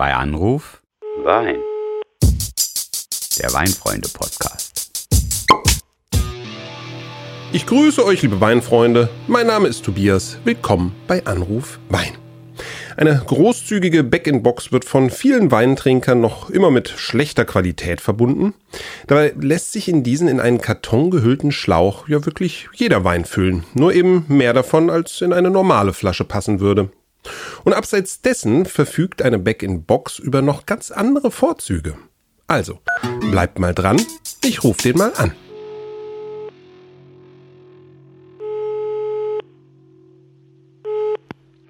Bei Anruf Wein. der Weinfreunde-Podcast. Ich grüße euch, liebe Weinfreunde. Mein Name ist Tobias. Willkommen bei Anruf Wein. Eine großzügige Back-in-Box wird von vielen Weintrinkern noch immer mit schlechter Qualität verbunden. Dabei lässt sich in diesen in einen Karton gehüllten Schlauch ja wirklich jeder Wein füllen. Nur eben mehr davon, als in eine normale Flasche passen würde. Und abseits dessen verfügt eine Back-in-Box über noch ganz andere Vorzüge. Also, bleibt mal dran. Ich rufe den mal an.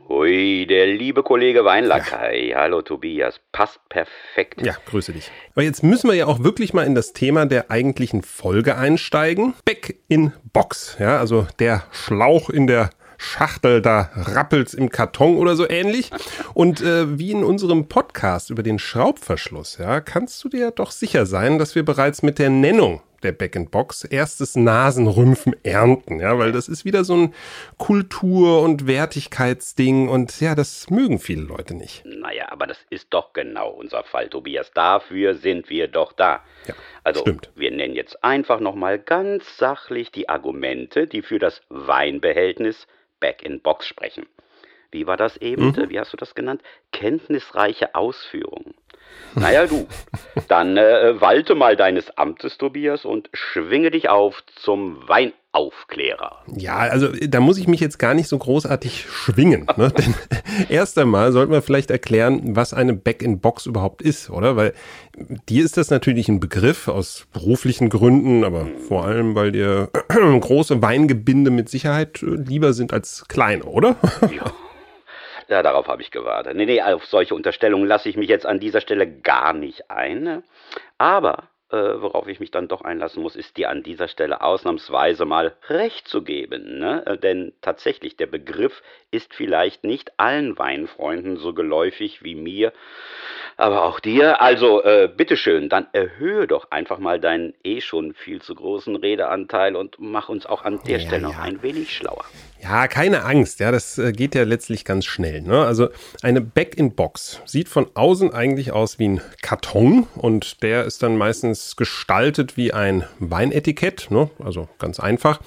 Hui, der liebe Kollege Weinlackei. Hallo Tobias, passt perfekt. Ja, grüße dich. Aber jetzt müssen wir ja auch wirklich mal in das Thema der eigentlichen Folge einsteigen. Back in Box. Ja, also der Schlauch in der Schachtel, da rappelt's im Karton oder so ähnlich. Und äh, wie in unserem Podcast über den Schraubverschluss, ja, kannst du dir doch sicher sein, dass wir bereits mit der Nennung der Back-in-Box erstes Nasenrümpfen ernten, ja, weil das ist wieder so ein Kultur- und Wertigkeitsding und ja, das mögen viele Leute nicht. Naja, aber das ist doch genau unser Fall, Tobias. Dafür sind wir doch da. Ja, also, stimmt. wir nennen jetzt einfach nochmal ganz sachlich die Argumente, die für das Weinbehältnis Back-in-Box sprechen. Wie war das eben? Mhm. Wie hast du das genannt? Kenntnisreiche Ausführungen. Naja, du, dann äh, walte mal deines Amtes, Tobias, und schwinge dich auf zum Weinaufklärer. Ja, also da muss ich mich jetzt gar nicht so großartig schwingen. Ne? Denn erst einmal sollten wir vielleicht erklären, was eine Back-in-Box überhaupt ist, oder? Weil dir ist das natürlich ein Begriff aus beruflichen Gründen, aber vor allem, weil dir große Weingebinde mit Sicherheit äh, lieber sind als kleine, oder? Ja. Ja, darauf habe ich gewartet. Nee, nee, auf solche Unterstellungen lasse ich mich jetzt an dieser Stelle gar nicht ein. Aber äh, worauf ich mich dann doch einlassen muss, ist dir an dieser Stelle ausnahmsweise mal recht zu geben. Ne? Äh, Denn tatsächlich, der Begriff ist vielleicht nicht allen Weinfreunden so geläufig wie mir, aber auch dir. Also, äh, bitteschön, dann erhöhe doch einfach mal deinen eh schon viel zu großen Redeanteil und mach uns auch an der Ja, Stelle noch ja. ein wenig schlauer. Ja, keine Angst, ja, das äh, geht ja letztlich ganz schnell. Ne? Also eine Back-in-Box sieht von außen eigentlich aus wie ein Karton und der ist dann meistens gestaltet wie ein Weinetikett, ne? also ganz einfach,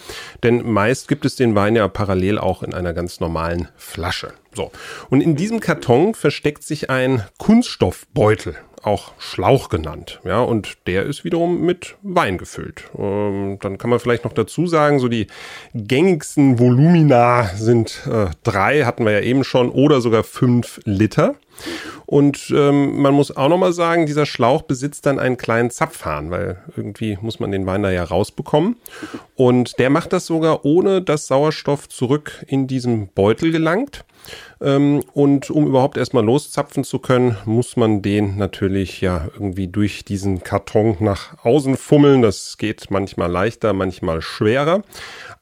denn meist gibt es den Wein ja parallel auch in einer ganz normalen Flasche. So, und in diesem Karton versteckt sich ein Kunststoffbeutel, auch Schlauch genannt. Ja, und der ist wiederum mit Wein gefüllt. Ähm, dann kann man vielleicht noch dazu sagen, so die gängigsten Volumina sind äh, drei, hatten wir ja eben schon, oder sogar fünf Liter. Und ähm, man muss auch nochmal sagen, dieser Schlauch besitzt dann einen kleinen Zapfhahn, weil irgendwie muss man den Wein da ja rausbekommen. Und der macht das sogar ohne, dass Sauerstoff zurück in diesen Beutel gelangt. Ähm, und um überhaupt erstmal loszapfen zu können, muss man den natürlich ja irgendwie durch diesen Karton nach außen fummeln. Das geht manchmal leichter, manchmal schwerer.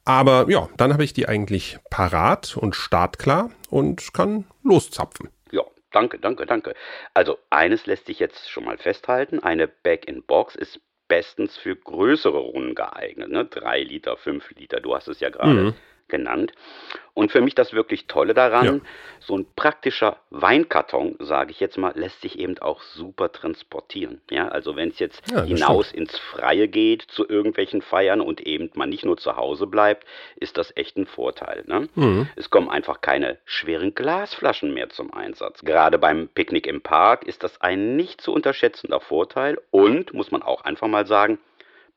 Aber ja, dann habe ich die eigentlich parat und startklar und kann loszapfen. Ja, danke, danke, danke. Also eines lässt sich jetzt schon mal festhalten, eine Back-in-Box ist bestens für größere Runden geeignet, ne? Drei Liter, fünf Liter, du hast es ja gerade Mhm. Genannt. Und für mich das wirklich Tolle daran, Ja. so ein praktischer Weinkarton, sage ich jetzt mal, lässt sich eben auch super transportieren. Ja, also wenn es jetzt Ja, hinaus ins Freie geht zu irgendwelchen Feiern und eben man nicht nur zu Hause bleibt, ist das echt ein Vorteil. Ne? Mhm. Es kommen einfach keine schweren Glasflaschen mehr zum Einsatz. Gerade beim Picknick im Park ist das ein nicht zu unterschätzender Vorteil und, muss man auch einfach mal sagen,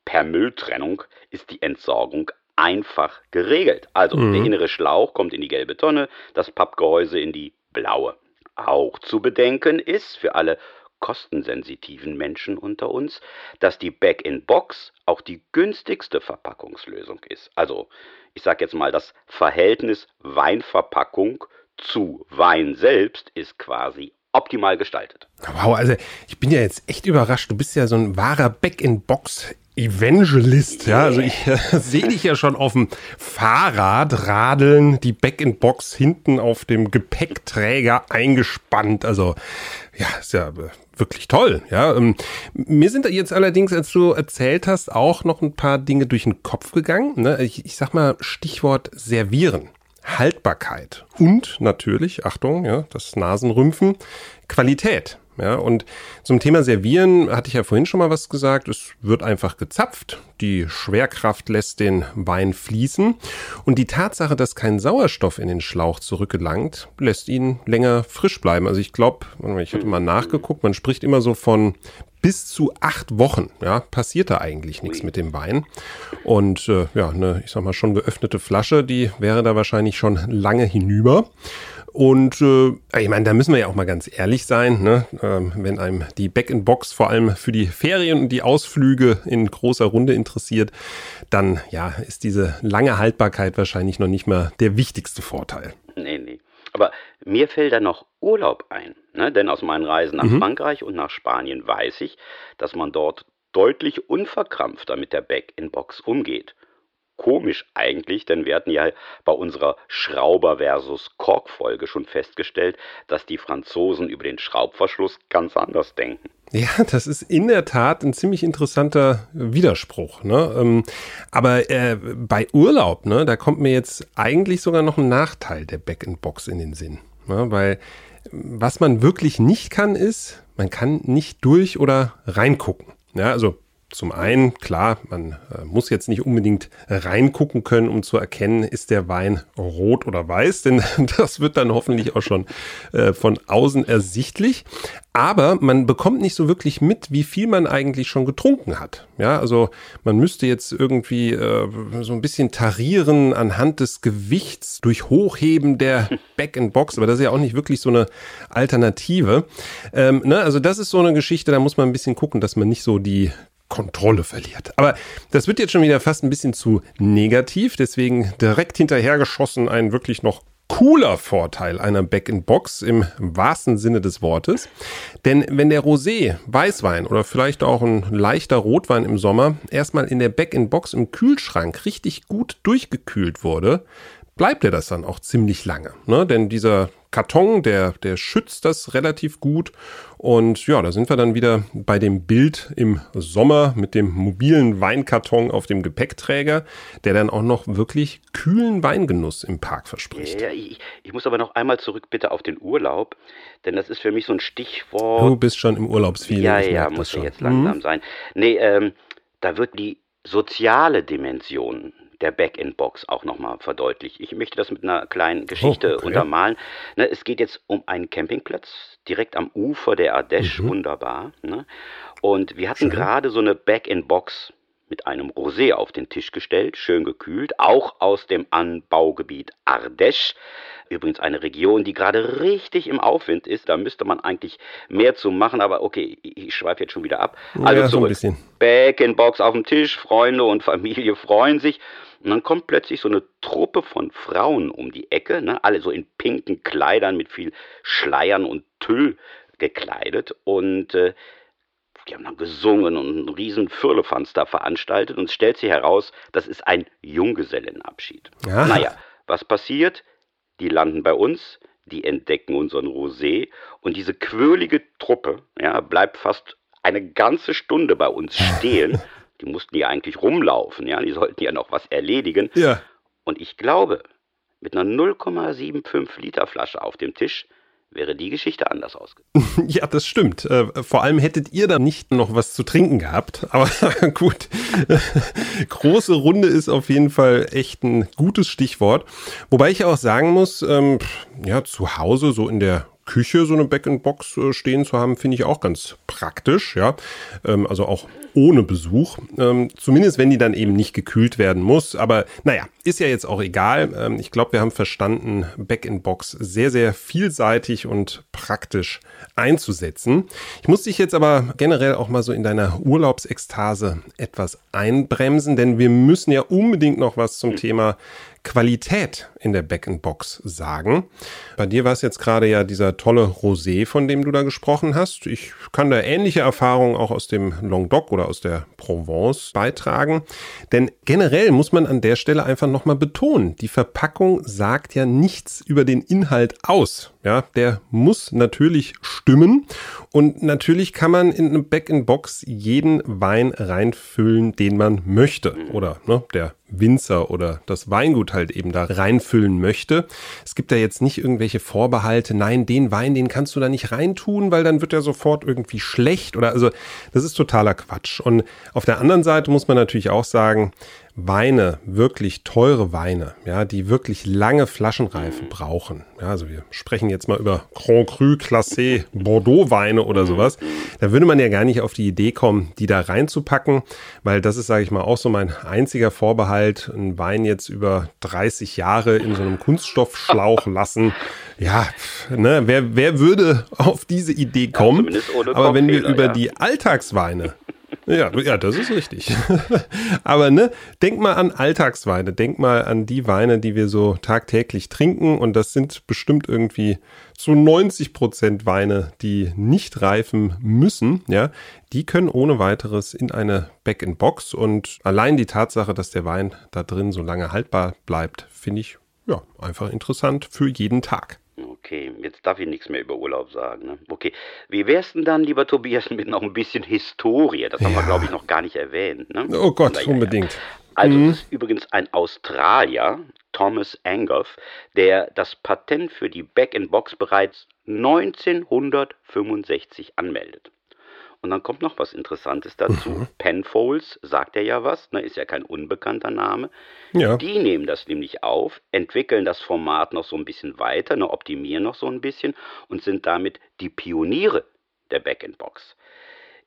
per Mülltrennung ist die Entsorgung einfach geregelt. Also der innere Schlauch kommt in die gelbe Tonne, das Pappgehäuse in die blaue. Auch zu bedenken ist für alle kostensensitiven Menschen unter uns, dass die Back-in-Box auch die günstigste Verpackungslösung ist. Also, ich sage jetzt mal, das Verhältnis Weinverpackung zu Wein selbst ist quasi optimal gestaltet. Wow, also ich bin ja jetzt echt überrascht. Du bist ja so ein wahrer Back-in-Box. Evangelist, ja, also ich äh, sehe dich ja schon auf dem Fahrrad radeln, die Back-in-Box hinten auf dem Gepäckträger eingespannt. Also ja, ist ja äh, wirklich toll. Ja, ähm, mir sind da jetzt allerdings, als du erzählt hast, auch noch ein paar Dinge durch den Kopf gegangen. Ne? Ich, ich sag mal Stichwort Servieren. Haltbarkeit und natürlich, Achtung, ja, das Nasenrümpfen, Qualität. Ja, und zum Thema Servieren hatte ich ja vorhin schon mal was gesagt. Es wird einfach gezapft. Die Schwerkraft lässt den Wein fließen. Und die Tatsache, dass kein Sauerstoff in den Schlauch zurückgelangt, lässt ihn länger frisch bleiben. Also ich glaube, ich hatte mal nachgeguckt, man spricht immer so von bis zu acht Wochen, ja, passiert da eigentlich nichts mit dem Wein. Und äh, ja, eine, ich sag mal, schon geöffnete Flasche, die wäre da wahrscheinlich schon lange hinüber. Und äh, ich meine, da müssen wir ja auch mal ganz ehrlich sein, ne? ähm, wenn einem die Back-in-Box vor allem für die Ferien und die Ausflüge in großer Runde interessiert, dann ja, ist diese lange Haltbarkeit wahrscheinlich noch nicht mehr der wichtigste Vorteil. Nee, nee. Aber mir fällt da noch Urlaub ein, ne? denn aus meinen Reisen nach mhm. Frankreich und nach Spanien weiß ich, dass man dort deutlich unverkrampfter mit der Back-in-Box umgeht. Komisch eigentlich, denn wir hatten ja bei unserer Schrauber versus Kork-Folge schon festgestellt, dass die Franzosen über den Schraubverschluss ganz anders denken. Ja, das ist in der Tat ein ziemlich interessanter Widerspruch. Ne? Ähm, aber äh, bei Urlaub, ne, da kommt mir jetzt eigentlich sogar noch ein Nachteil der Back-in-Box in den Sinn. Ne? Weil was man wirklich nicht kann, ist, man kann nicht durch oder reingucken. Ja, also zum einen, klar, man äh, muss jetzt nicht unbedingt reingucken können, um zu erkennen, ist der Wein rot oder weiß, denn das wird dann hoffentlich auch schon äh, von außen ersichtlich. Aber man bekommt nicht so wirklich mit, wie viel man eigentlich schon getrunken hat. Ja, also man müsste jetzt irgendwie äh, so ein bisschen tarieren anhand des Gewichts durch Hochheben der Back-in-Box, aber das ist ja auch nicht wirklich so eine Alternative. Ähm, ne? Also das ist so eine Geschichte, da muss man ein bisschen gucken, dass man nicht so die Kontrolle verliert. Aber das wird jetzt schon wieder fast ein bisschen zu negativ, deswegen direkt hinterhergeschossen ein wirklich noch cooler Vorteil einer Back-in-Box im wahrsten Sinne des Wortes. Denn wenn der Rosé, Weißwein oder vielleicht auch ein leichter Rotwein im Sommer erstmal in der Back-in-Box im Kühlschrank richtig gut durchgekühlt wurde, bleibt er das dann auch ziemlich lange. Ne? Denn dieser Karton, der, der schützt das relativ gut. Und ja, da sind wir dann wieder bei dem Bild im Sommer mit dem mobilen Weinkarton auf dem Gepäckträger, der dann auch noch wirklich kühlen Weingenuss im Park verspricht. Ja, ich, ich muss aber noch einmal zurück bitte auf den Urlaub, denn das ist für mich so ein Stichwort. Du bist schon im Urlaubsfeeling. Ja, ja, muss ja jetzt langsam mhm. sein. Nee, ähm, da wird die soziale Dimension der Back-in-Box auch nochmal verdeutlicht. Ich möchte das mit einer kleinen Geschichte oh, okay. untermalen. Ne, es geht jetzt um einen Campingplatz direkt am Ufer der Ardèche, mhm. wunderbar. Ne? Und wir hatten gerade so eine Back-in-Box mit einem Rosé auf den Tisch gestellt, schön gekühlt, auch aus dem Anbaugebiet Ardèche. Übrigens eine Region, die gerade richtig im Aufwind ist. Da müsste man eigentlich mehr zu machen, aber okay, ich schweife jetzt schon wieder ab. Also ja, zurück. So Back in Box auf dem Tisch, Freunde und Familie freuen sich. Und dann kommt plötzlich so eine Truppe von Frauen um die Ecke, ne? alle so in pinken Kleidern mit viel Schleiern und Tüll gekleidet. Und äh, die haben dann gesungen und einen riesen Firlefanz da veranstaltet. Und es stellt sich heraus, das ist ein Junggesellenabschied. Ja. Naja, was passiert? die landen bei uns, die entdecken unseren Rosé und diese quirlige Truppe ja, bleibt fast eine ganze Stunde bei uns stehen. Die mussten ja eigentlich rumlaufen, ja, die sollten ja noch was erledigen. Ja. Und ich glaube, mit einer 0,75 Liter Flasche auf dem Tisch wäre die Geschichte anders ausgegangen. ja, das stimmt. Äh, vor allem hättet ihr da nicht noch was zu trinken gehabt. Aber gut, große Runde ist auf jeden Fall echt ein gutes Stichwort. Wobei ich auch sagen muss, ähm, ja, zu Hause so in der Küche so eine Back-in-Box äh, stehen zu haben, finde ich auch ganz praktisch, ja. Ähm, also auch ohne Besuch. Ähm, zumindest wenn die dann eben nicht gekühlt werden muss. Aber naja, ist ja jetzt auch egal. Ähm, ich glaube, wir haben verstanden, Back-in-Box sehr, sehr vielseitig und praktisch einzusetzen. Ich muss dich jetzt aber generell auch mal so in deiner Urlaubsekstase etwas einbremsen, denn wir müssen ja unbedingt noch was zum Thema Qualität in der Back-in-Box sagen. Bei dir war es jetzt gerade ja dieser tolle Rosé, von dem du da gesprochen hast. Ich kann da ähnliche Erfahrungen auch aus dem Languedoc oder aus der Provence beitragen. Denn generell muss man an der Stelle einfach nochmal betonen, die Verpackung sagt ja nichts über den Inhalt aus. Ja, der muss natürlich stimmen und natürlich kann man in eine Back-in-Box jeden Wein reinfüllen, den man möchte oder ne, der Winzer oder das Weingut halt eben da reinfüllen möchte. Es gibt da jetzt nicht irgendwelche Vorbehalte, nein, den Wein, den kannst du da nicht reintun, weil dann wird er sofort irgendwie schlecht oder also das ist totaler Quatsch. Und auf der anderen Seite muss man natürlich auch sagen, Weine, wirklich teure Weine, ja, die wirklich lange Flaschenreife brauchen. Ja, also wir sprechen jetzt mal über Grand Cru, Classé, Bordeaux Weine oder sowas. Da würde man ja gar nicht auf die Idee kommen, die da reinzupacken, weil das ist, sage ich mal, auch so mein einziger Vorbehalt, einen Wein jetzt über 30 Jahre in so einem Kunststoffschlauch lassen. Ja, ne, wer, wer würde auf diese Idee kommen? ohne Aber wenn wir über ja. die Alltagsweine ja, ja, das ist richtig. Aber ne, denk mal an Alltagsweine, denk mal an die Weine, die wir so tagtäglich trinken und das sind bestimmt irgendwie zu 90 Prozent Weine, die nicht reifen müssen, ja, die können ohne weiteres in eine Back-in-Box und allein die Tatsache, dass der Wein da drin so lange haltbar bleibt, finde ich ja einfach interessant für jeden Tag. Okay, jetzt darf ich nichts mehr über Urlaub sagen. Ne? Okay, wie wär's denn dann, lieber Tobias, mit noch ein bisschen Historie? Das haben wir, Ja. glaube ich, noch gar nicht erwähnt. Ne? Oh Gott, ja, ja. unbedingt. Also es ist übrigens ein Australier, Thomas Angoff, der das Patent für die Back-in-Box bereits 1965 anmeldet. Und dann kommt noch was Interessantes dazu. Penfolds, sagt er ja was, ne, ist ja kein unbekannter Name. Ja. Die nehmen das nämlich auf, entwickeln das Format noch so ein bisschen weiter, ne, optimieren noch so ein bisschen und sind damit die Pioniere der Back-in-Box.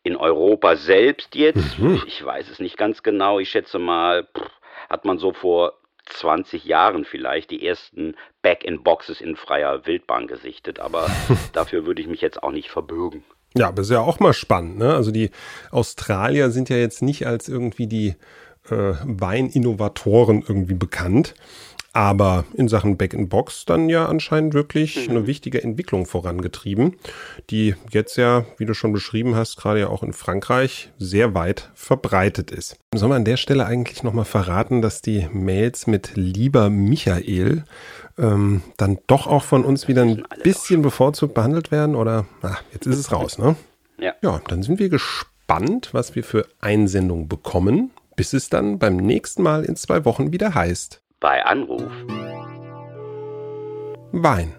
In Europa selbst jetzt, ich weiß es nicht ganz genau, ich schätze mal, pff, hat man so vor 20 Jahren vielleicht die ersten Back-in-Boxes in freier Wildbahn gesichtet, aber dafür würde ich mich jetzt auch nicht verbürgen. Ja, aber ist ja auch mal spannend. Ne? Also die Australier sind ja jetzt nicht als irgendwie die äh, Weininnovatoren irgendwie bekannt, aber in Sachen Back-in-Box dann ja anscheinend wirklich eine wichtige Entwicklung vorangetrieben, die jetzt ja, wie du schon beschrieben hast, gerade ja auch in Frankreich sehr weit verbreitet ist. Sollen wir an der Stelle eigentlich nochmal verraten, dass die Mails mit lieber Michael ähm, dann doch auch von uns wieder ein bisschen bevorzugt behandelt werden? Oder, ah, jetzt ist es raus, ne? Ja. Ja, dann sind wir gespannt, was wir für Einsendungen bekommen, bis es dann beim nächsten Mal in zwei Wochen wieder heißt Bei Anruf. Wein